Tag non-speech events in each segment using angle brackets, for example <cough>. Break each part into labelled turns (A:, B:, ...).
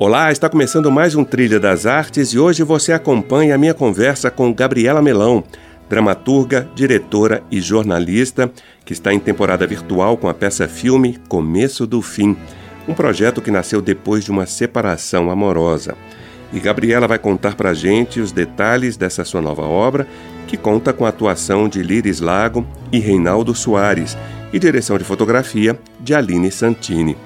A: Olá, está começando mais um Trilha das Artes e hoje você acompanha a minha conversa com Gabriela Melão, dramaturga, diretora e jornalista, que está em temporada virtual com a peça filme Começo do Fim, um projeto que nasceu depois de uma separação amorosa. E Gabriela vai contar pra gente os detalhes dessa sua nova obra, que conta com a atuação de Liris Lago e Reinaldo Soares e direção de fotografia de Aline Santini.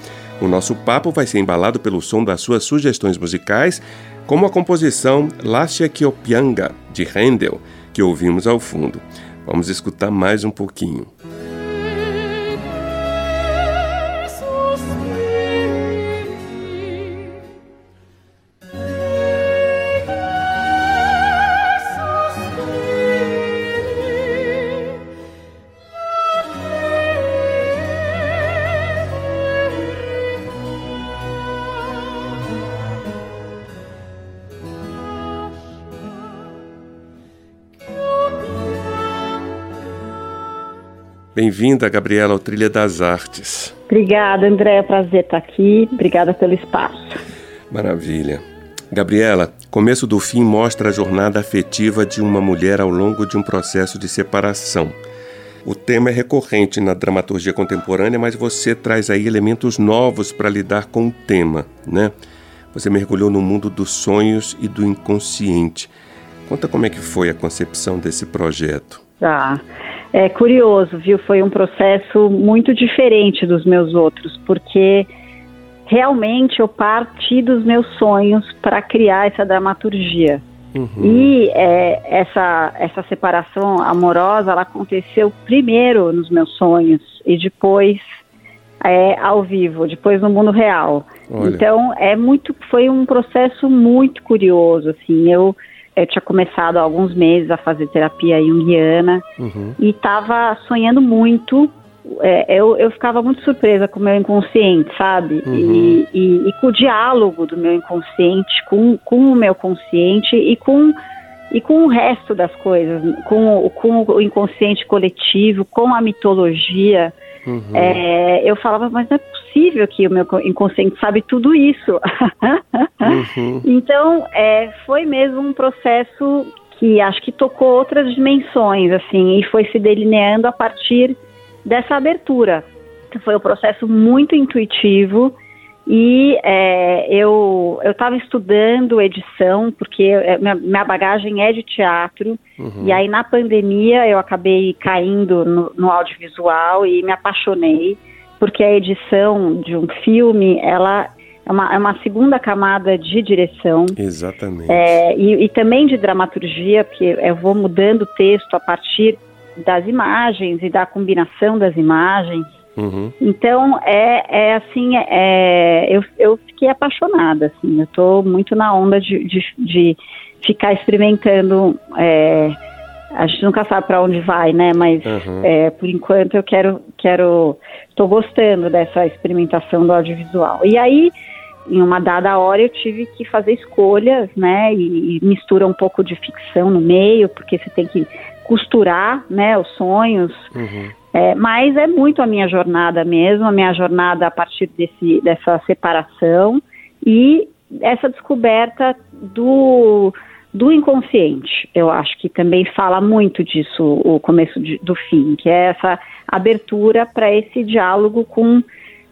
A: O nosso papo vai ser embalado pelo som das suas sugestões musicais, como a composição Lascia Kiopianga, de Handel, que ouvimos ao fundo. Vamos escutar mais um pouquinho. Bem-vinda, Gabriela, ao Trilha das Artes.
B: Obrigada, André. É prazer estar aqui. Obrigada pelo espaço.
A: Maravilha. Gabriela, Começo do Fim mostra a jornada afetiva de uma mulher ao longo de um processo de separação. O tema é recorrente na dramaturgia contemporânea, mas você traz aí elementos novos para lidar com o tema, né? Você mergulhou no mundo dos sonhos e do inconsciente. Conta como é que foi a concepção desse projeto.
B: Tá. Ah. É curioso, viu? Foi um processo muito diferente dos meus outros, porque realmente eu parti dos meus sonhos para criar essa dramaturgia. Uhum. E é, essa, essa separação amorosa, ela aconteceu primeiro nos meus sonhos e depois é, ao vivo, depois no mundo real. Olha. Então é muito, foi um processo muito curioso, assim. Eu eu tinha começado há alguns meses a fazer terapia junguiana uhum. e estava sonhando muito. É, eu, eu ficava muito surpresa com o meu inconsciente, sabe? Uhum. E, e, e, com o diálogo do meu inconsciente, com, com o meu consciente e com, e com o resto das coisas, com, com o inconsciente coletivo, com a mitologia. Uhum. É, eu falava, mas não é possível que o meu inconsciente sabe tudo isso. uhum. <laughs> Então, é, foi mesmo um processo que acho que tocou outras dimensões, assim, e foi se delineando a partir dessa abertura. Foi um processo muito intuitivo e é, eu estava estudando edição, porque é, minha, minha, bagagem é de teatro, uhum. e aí na pandemia eu acabei caindo no, no, audiovisual e me apaixonei, porque a edição de um filme, ela é uma, é uma segunda camada de direção.
A: Exatamente.
B: É, e, e também de dramaturgia, porque eu vou mudando o texto a partir das imagens e da combinação das imagens. Uhum. Então, é, é assim, é, eu, eu fiquei apaixonada, assim, eu estou muito na onda de, de, de ficar experimentando, é, a gente nunca sabe para onde vai, né, mas uhum. é, por enquanto eu quero, quero, estou gostando dessa experimentação do audiovisual. E aí, em uma dada hora eu tive que fazer escolhas, né, e, e mistura um pouco de ficção no meio, porque você tem que costurar, né, os sonhos, uhum. É, mas é muito a minha jornada mesmo, a minha jornada a partir desse, dessa separação e essa descoberta do, do inconsciente. Eu acho que também fala muito disso o começo de, do fim, que é essa abertura para esse diálogo com,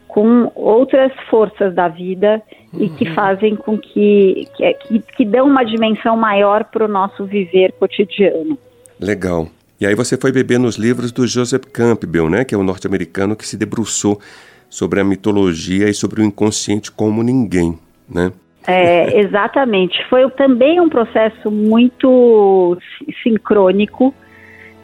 B: com outras forças da vida e que uhum. fazem com que, que, que dão uma dimensão maior para o nosso viver cotidiano.
A: Legal. E aí você foi beber nos livros do Joseph Campbell, né, que é o norte-americano que se debruçou sobre a mitologia e sobre o inconsciente como ninguém, né?
B: É, <laughs> exatamente. Foi também um processo muito sincrônico,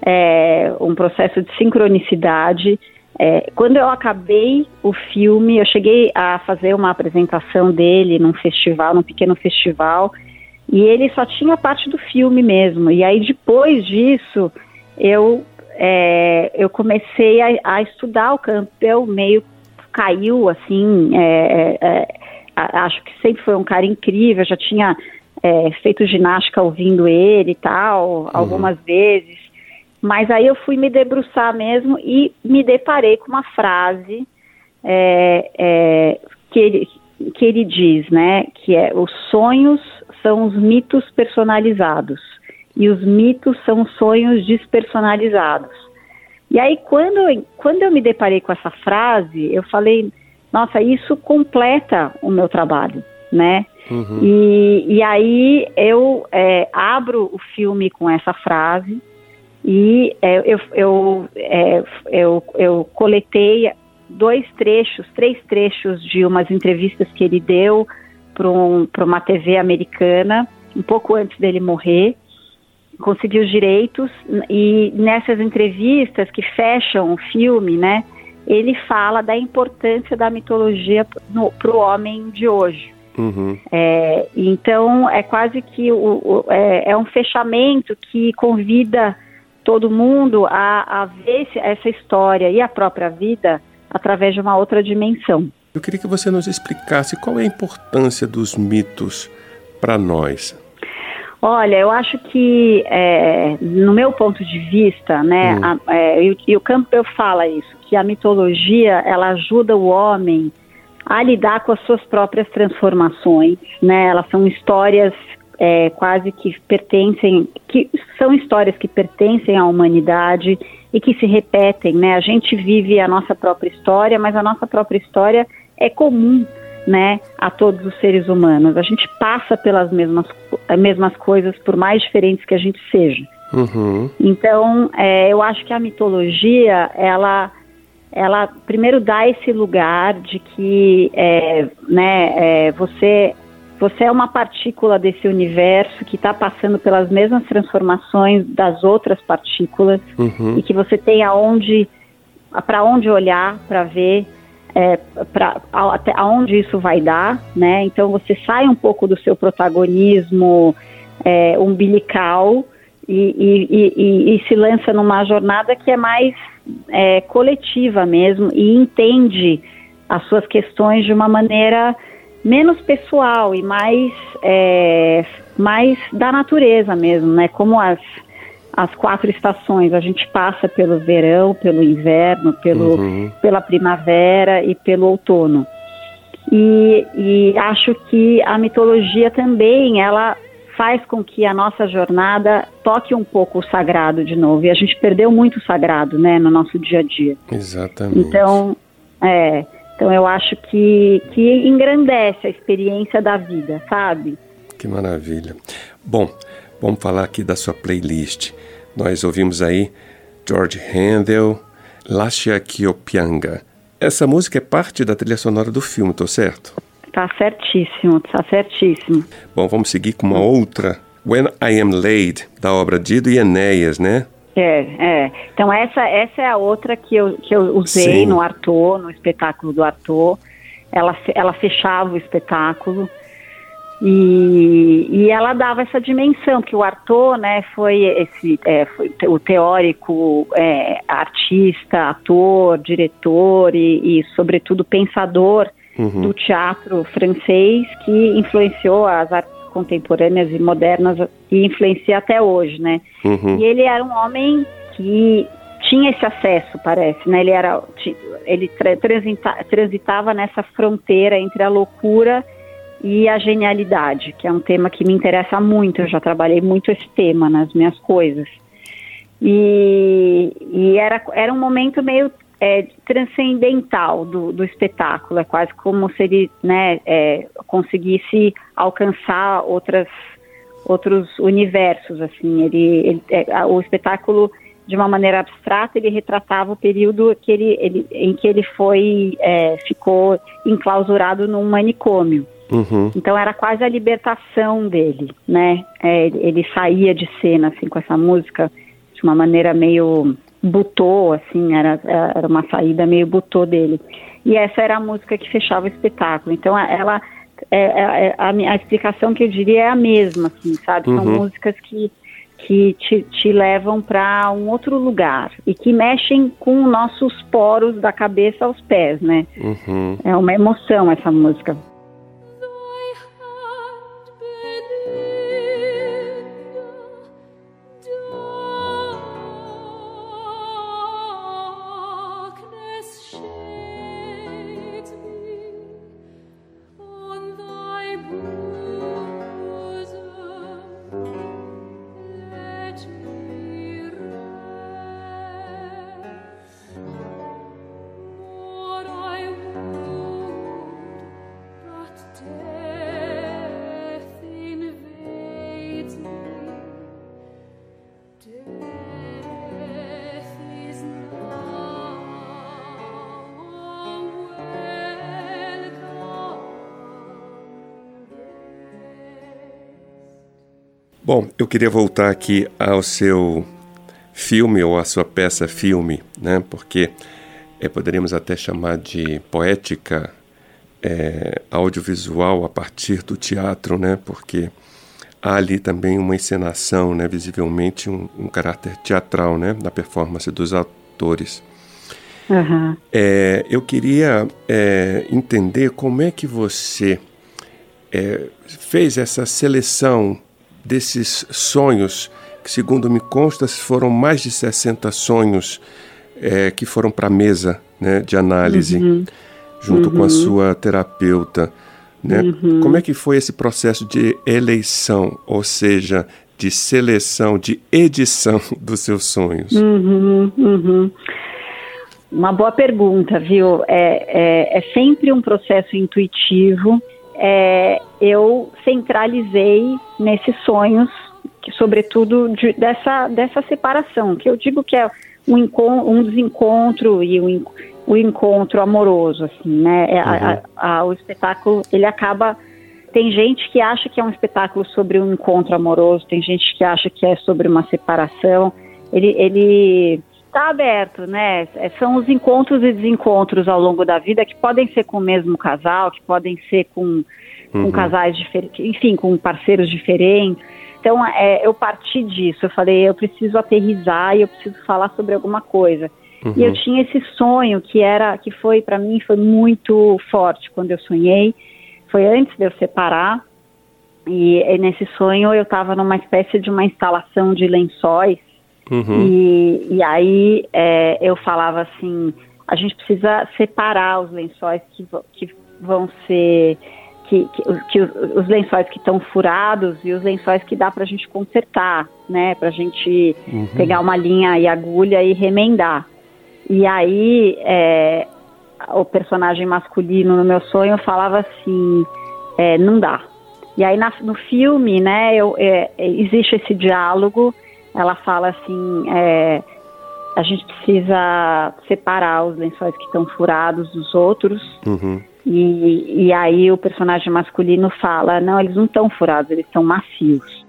B: é, um processo de sincronicidade. É, quando eu acabei o filme, eu cheguei a fazer uma apresentação dele num festival, num pequeno festival, e ele só tinha parte do filme mesmo. E aí depois disso, eu é, eu comecei a, a, estudar o Campbell, meio caiu assim. É, é, é acho que sempre foi um cara incrível. Já tinha é, feito ginástica ouvindo ele e tal, uhum. algumas vezes. Mas aí eu fui me debruçar mesmo e me deparei com uma frase é, que ele, que ele diz, né? Que é os sonhos são os mitos personalizados e os mitos são sonhos despersonalizados. E aí, quando eu, quando eu me deparei com essa frase, eu falei, nossa, isso completa o meu trabalho, né? Uhum. E, e aí eu é, abro o filme com essa frase e é, eu, eu, é, eu, eu coletei dois trechos, três trechos de umas entrevistas que ele deu para um, uma TV americana, um pouco antes dele morrer, conseguiu os direitos e nessas entrevistas que fecham o filme, né, ele fala da importância da mitologia para o homem de hoje. Uhum. É, então é quase que o, o, é, é, um fechamento que convida todo mundo a, a ver essa história e a própria vida através de uma outra dimensão.
A: Eu queria que você nos explicasse qual é a importância dos mitos para nós.
B: Olha, eu acho que, é, no meu ponto de vista, né, hum. a, é, e, e, o Campbell fala isso, que a mitologia ela ajuda o homem a lidar com as suas próprias transformações, né? Elas são histórias é, quase que pertencem, que são histórias que pertencem à humanidade e que se repetem, né? A gente vive a nossa própria história, mas a nossa própria história é comum né, a todos os seres humanos. A gente passa pelas mesmas, mesmas coisas, por mais diferentes que a gente seja. Uhum. Então, é, eu acho que a mitologia, ela, ela primeiro dá esse lugar de que, é, né, é, você, você é uma partícula desse universo que está passando pelas mesmas transformações das outras partículas uhum. e que você tem aonde, para onde olhar para ver é, para até aonde isso vai dar, né? Então você sai um pouco do seu protagonismo é, umbilical e, e, e, e, se lança numa jornada que é mais é, coletiva mesmo e entende as suas questões de uma maneira menos pessoal e mais é, mais da natureza mesmo, né? Como as as quatro estações. A gente passa pelo verão, pelo inverno, pelo, uhum. pela primavera e pelo outono. E, e acho que a mitologia também, ela faz com que a nossa jornada toque um pouco o sagrado de novo. E a gente perdeu muito o sagrado, né, no nosso dia a dia.
A: Exatamente.
B: Então, é, então eu acho que, que engrandece a experiência da vida, sabe?
A: Que maravilha. Bom, vamos falar aqui da sua playlist. Nós ouvimos aí George Handel, Lascia Kiopianga. Essa música é parte da trilha sonora do filme, tô certo?
B: Tá certíssimo, tá certíssimo.
A: Bom, vamos seguir com uma outra. When I Am Laid, da obra Dido e Enéas, né?
B: É, é. Então essa, essa é a outra que eu, que eu usei Sim. no Arthur, no espetáculo do Arthur. Ela, ela fechava o espetáculo. E, e ela dava essa dimensão, que o Arthur né, foi, esse, é, foi o teórico, é, artista, ator, diretor e, e sobretudo, pensador uhum. do teatro francês que influenciou as artes contemporâneas e modernas e influencia até hoje, né? Uhum. E ele era um homem que tinha esse acesso, parece, né? Ele era, ele transitava nessa fronteira entre a loucura e a genialidade, que é um tema que me interessa muito. Eu já trabalhei muito esse tema nas minhas coisas. E, e era, era um momento meio é, transcendental do, do espetáculo. É quase como se ele né, é, conseguisse alcançar outras, outros universos. Assim, ele, ele é, o espetáculo de uma maneira abstrata, ele retratava o período que ele, ele, em que ele foi, é, ficou enclausurado num manicômio. Uhum. Então era quase a libertação dele, né? É, ele saía de cena assim com essa música de uma maneira meio butô, assim, era, era uma saída meio butô dele. E essa era a música que fechava o espetáculo. Então ela é, é, é a, a, explicação que eu diria é a mesma, assim, sabe? São uhum. músicas que que te, te levam para um outro lugar e que mexem com nossos poros da cabeça aos pés, né? Uhum. É uma emoção essa música.
A: Bom, eu queria voltar aqui ao seu filme ou à sua peça filme, né? Porque é, poderíamos até chamar de poética é, audiovisual a partir do teatro, né? Porque há ali também uma encenação, né? Visivelmente um, um caráter teatral, né? Na performance dos atores. Uhum. É, eu queria entender como é que você fez essa seleção desses sonhos, que segundo me consta foram mais de 60 sonhos é, que foram para a mesa né, de análise, uhum. junto uhum. com a uhum. sua terapeuta. Né? Uhum. Como é que foi esse processo de eleição, ou seja, de seleção, de edição <laughs> dos seus sonhos?
B: Uhum, uhum. Uma boa pergunta, viu? É, é, é sempre um processo intuitivo é, eu centralizei nesses sonhos, que, sobretudo de, dessa, dessa separação, que eu digo que é um, um desencontro e um, o encontro amoroso, assim, né? É, uhum. A, a, o espetáculo, ele acaba... Tem gente que acha que é um espetáculo sobre um encontro amoroso, tem gente que acha que é sobre uma separação. Ele, ele está aberto, né? É, são os encontros e desencontros ao longo da vida que podem ser com o mesmo casal, que podem ser com, com uhum. casais diferentes, enfim, com parceiros diferentes. Então, é, eu parti disso. Eu falei, eu preciso aterrizar e eu preciso falar sobre alguma coisa. Uhum. E eu uhum. tinha esse sonho que era, que foi para mim foi muito forte quando eu sonhei. Foi antes de eu separar. E, e nesse sonho eu estava numa espécie de uma instalação de lençóis Uhum. E, e aí é, eu falava assim, a gente precisa separar os lençóis que, que vão ser que, que, que, os lençóis que estão furados e os lençóis que dá para a gente consertar, né? Para a gente uhum. pegar uma linha e agulha e remendar. E aí é, o personagem masculino no meu sonho falava assim, é, não dá. E aí na, no filme, né? Eu, é, existe esse diálogo ela fala assim, é, a gente precisa separar os lençóis que estão furados dos outros. Uhum. E, e aí o personagem masculino fala, não, eles não estão furados, eles estão macios.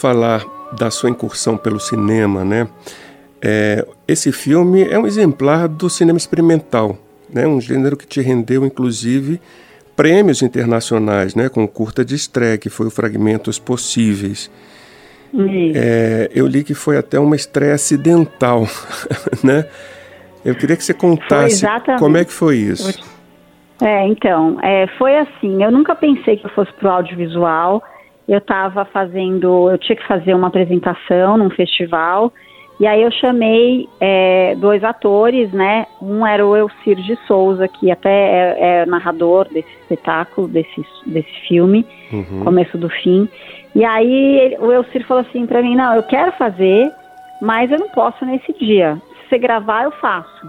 A: Falar da sua incursão pelo cinema, né? É, esse filme é um exemplar do cinema experimental, né? Um gênero que te rendeu, inclusive, prêmios internacionais, né? Com curta de estreia, que foi o Fragmentos Possíveis. É, eu li que foi até uma estreia acidental, <laughs> né? Eu queria que você contasse como é que foi isso.
B: É, então, é, foi assim, eu nunca pensei que eu fosse pro audiovisual, eu estava fazendo, eu tinha que fazer uma apresentação num festival E aí eu chamei é, dois atores, né? Um era o Elcir de Souza, que até é, é narrador desse espetáculo, desse, desse filme, uhum. começo do fim. E aí o Elcir falou assim para mim, não, eu quero fazer, mas eu não posso nesse dia. Se você gravar, eu faço.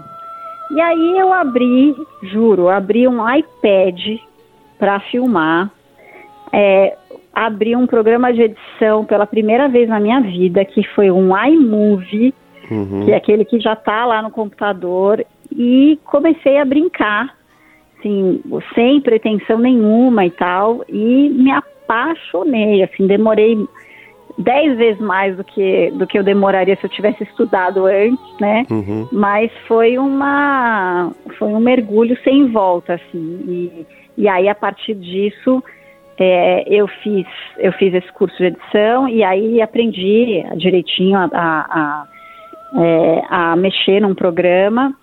B: E aí eu abri, juro, abri um iPad para filmar. É, abri um programa de edição pela primeira vez na minha vida, que foi um iMovie, uhum. que é aquele que já está lá no computador, e comecei a brincar, assim, sem pretensão nenhuma e tal, e me apaixonei, assim, demorei dez vezes mais do que, do que eu demoraria se eu tivesse estudado antes, né? Uhum. Mas foi uma foi um mergulho sem volta, assim. E, e aí a partir disso é, eu fiz eu fiz esse curso de edição e aí aprendi direitinho a, a, a, é, a mexer num programa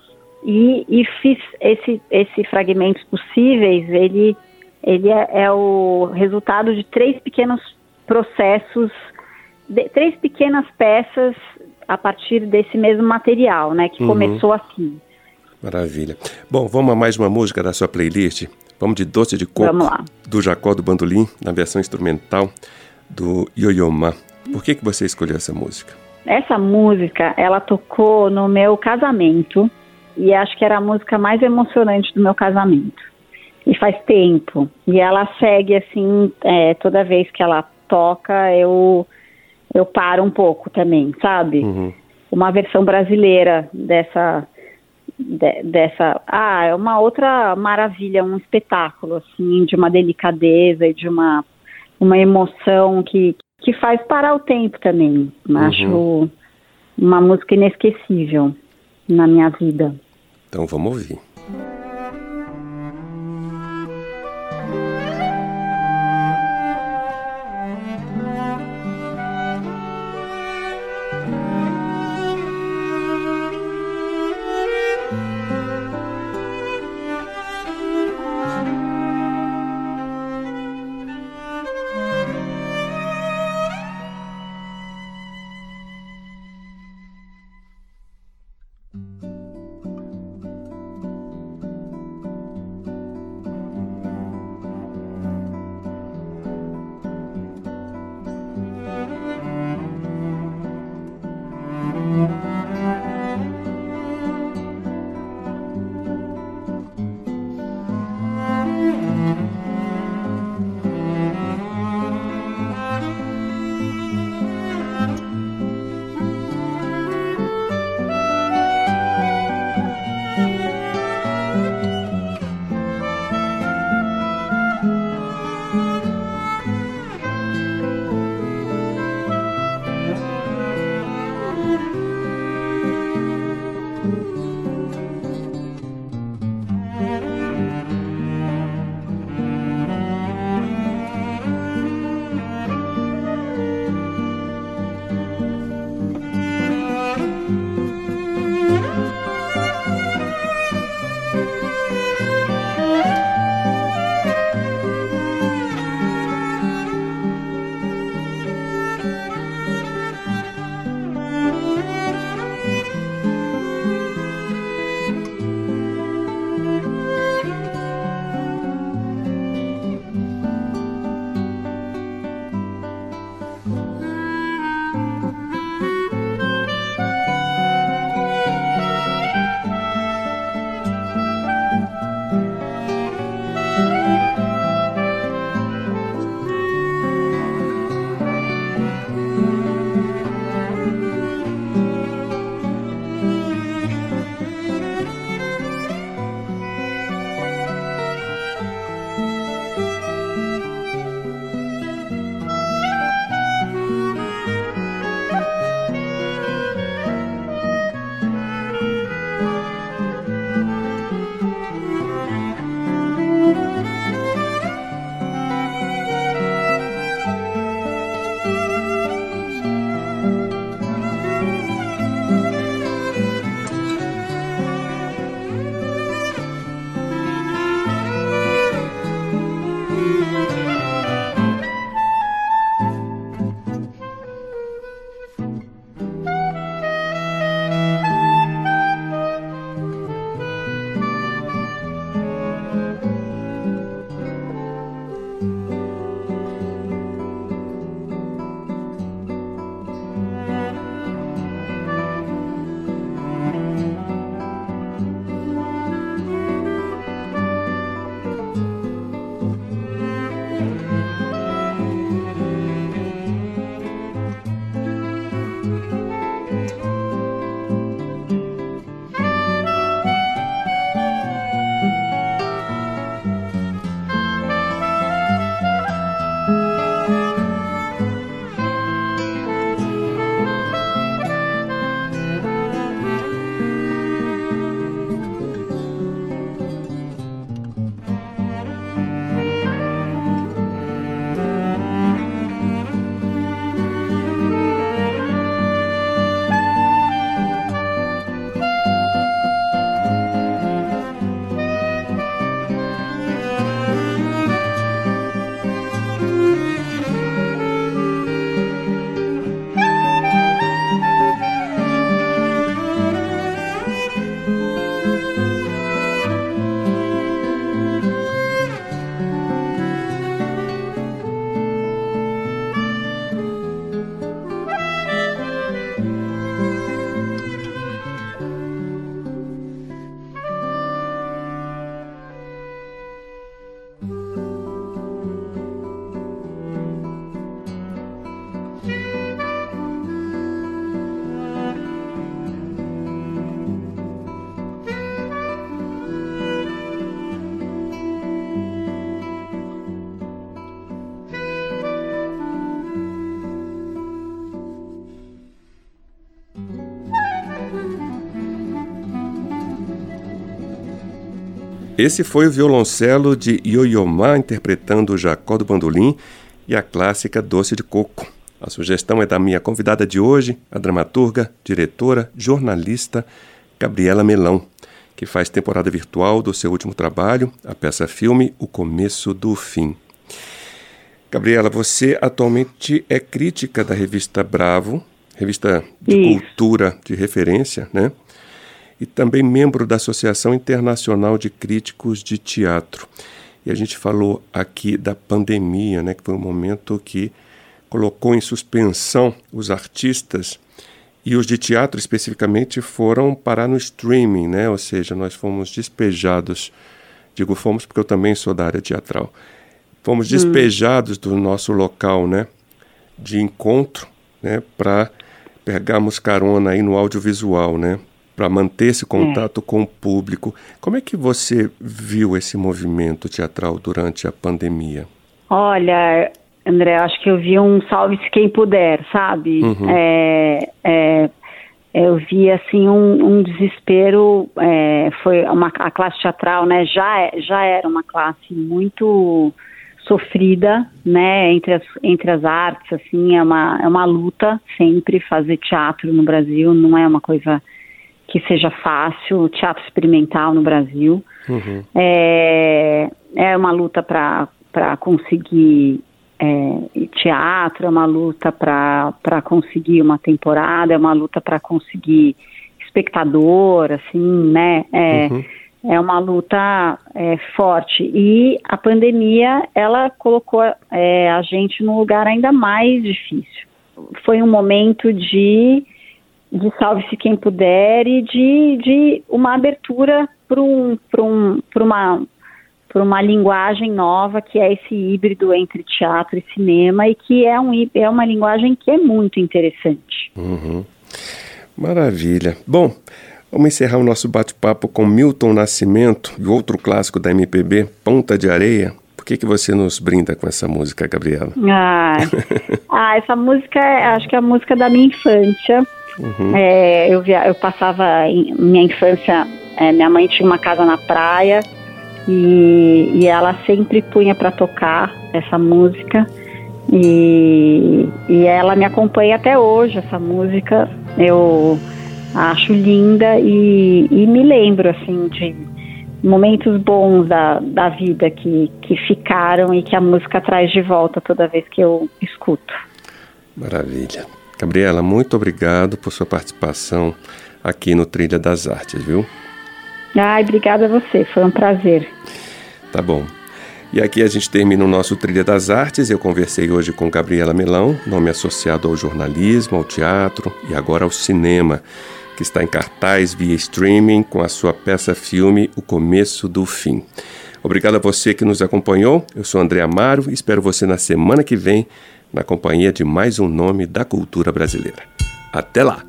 B: e, e, fiz esse esse fragmentos possíveis ele ele é, é o resultado de três pequenos processos de, três pequenas peças a partir desse mesmo material né que uhum. começou assim
A: Maravilha. Bom, vamos a mais uma música da sua playlist. Vamos de Doce de Coco, do Jacó do Bandolim, na versão instrumental do Yoyoma. Por que, que você escolheu essa música?
B: Essa música, ela tocou no meu casamento e acho que era a música mais emocionante do meu casamento. E faz tempo. E ela segue assim, é, toda vez que ela toca, eu, eu paro um pouco também, sabe? Uhum. Uma versão brasileira dessa de, dessa. Ah, é uma outra maravilha, um espetáculo, assim, de uma delicadeza e de uma, uma emoção que, que faz parar o tempo também. Uhum. Acho uma música inesquecível na minha vida.
A: Então vamos ouvir. Esse foi o violoncelo de Ioiomá interpretando o Jacó do Bandolim e a clássica Doce de Coco. A sugestão é da minha convidada de hoje, a dramaturga, diretora, jornalista Gabriela Melão, que faz temporada virtual do seu último trabalho, a peça-filme O Começo do Fim. Gabriela, você atualmente é crítica da revista Bravo, revista de Isso. cultura de referência, né? E também membro da Associação Internacional de Críticos de Teatro. E a gente falou aqui da pandemia, né, que foi um momento que colocou em suspensão os artistas e os de teatro especificamente foram parar no streaming, né? Ou seja, nós fomos despejados. Digo fomos porque eu também sou da área teatral. Fomos hum. despejados do nosso local, né, de encontro, né, para pegarmos carona aí no audiovisual, né? Para manter esse contato é. com o público. Como é que você viu esse movimento teatral durante a pandemia?
B: Olha, André, acho que eu vi um salve-se quem puder, sabe? Uhum. É, é, eu vi assim um, um desespero. É, foi uma a classe teatral, né? Já já era uma classe muito sofrida, né? Entre as entre as artes, assim, é uma é uma luta sempre fazer teatro no Brasil. Não é uma coisa que seja fácil, o teatro experimental no Brasil. Uhum. É, é uma luta para conseguir é, teatro, é uma luta para conseguir uma temporada, é uma luta para conseguir espectador, assim, né? É, uhum. é uma luta é, forte. E a pandemia, ela colocou é, a gente num lugar ainda mais difícil. Foi um momento de de salve-se quem puder e de, de uma abertura para um, um, uma, uma linguagem nova que é esse híbrido entre teatro e cinema e que é, um, é uma linguagem que é muito interessante.
A: Uhum. Maravilha. Bom, vamos encerrar o nosso bate-papo com Milton Nascimento e outro clássico da MPB, Ponta de Areia. Por que, que você nos brinda com essa música, Gabriela?
B: Ah, <laughs> ah essa música, é, acho que é a música da minha infância. Uhum. É, eu, via, eu passava em, minha infância, é, minha mãe tinha uma casa na praia e, e ela sempre punha para tocar essa música e, e ela me acompanha até hoje, essa música eu acho linda e, e me lembro assim de momentos bons da, da vida que, que ficaram e que a música traz de volta toda vez que eu escuto.
A: Maravilha. Gabriela, muito obrigado por sua participação aqui no Trilha das Artes, viu?
B: Ai, obrigada a você, foi um prazer.
A: Tá bom. E aqui a gente termina o nosso Trilha das Artes. Eu conversei hoje com Gabriela Melão, nome associado ao jornalismo, ao teatro e agora ao cinema, que está em cartaz via streaming com a sua peça-filme O Começo do Fim. Obrigado a você que nos acompanhou. Eu sou André Amaro e espero você na semana que vem na companhia de mais um nome da cultura brasileira. Até lá!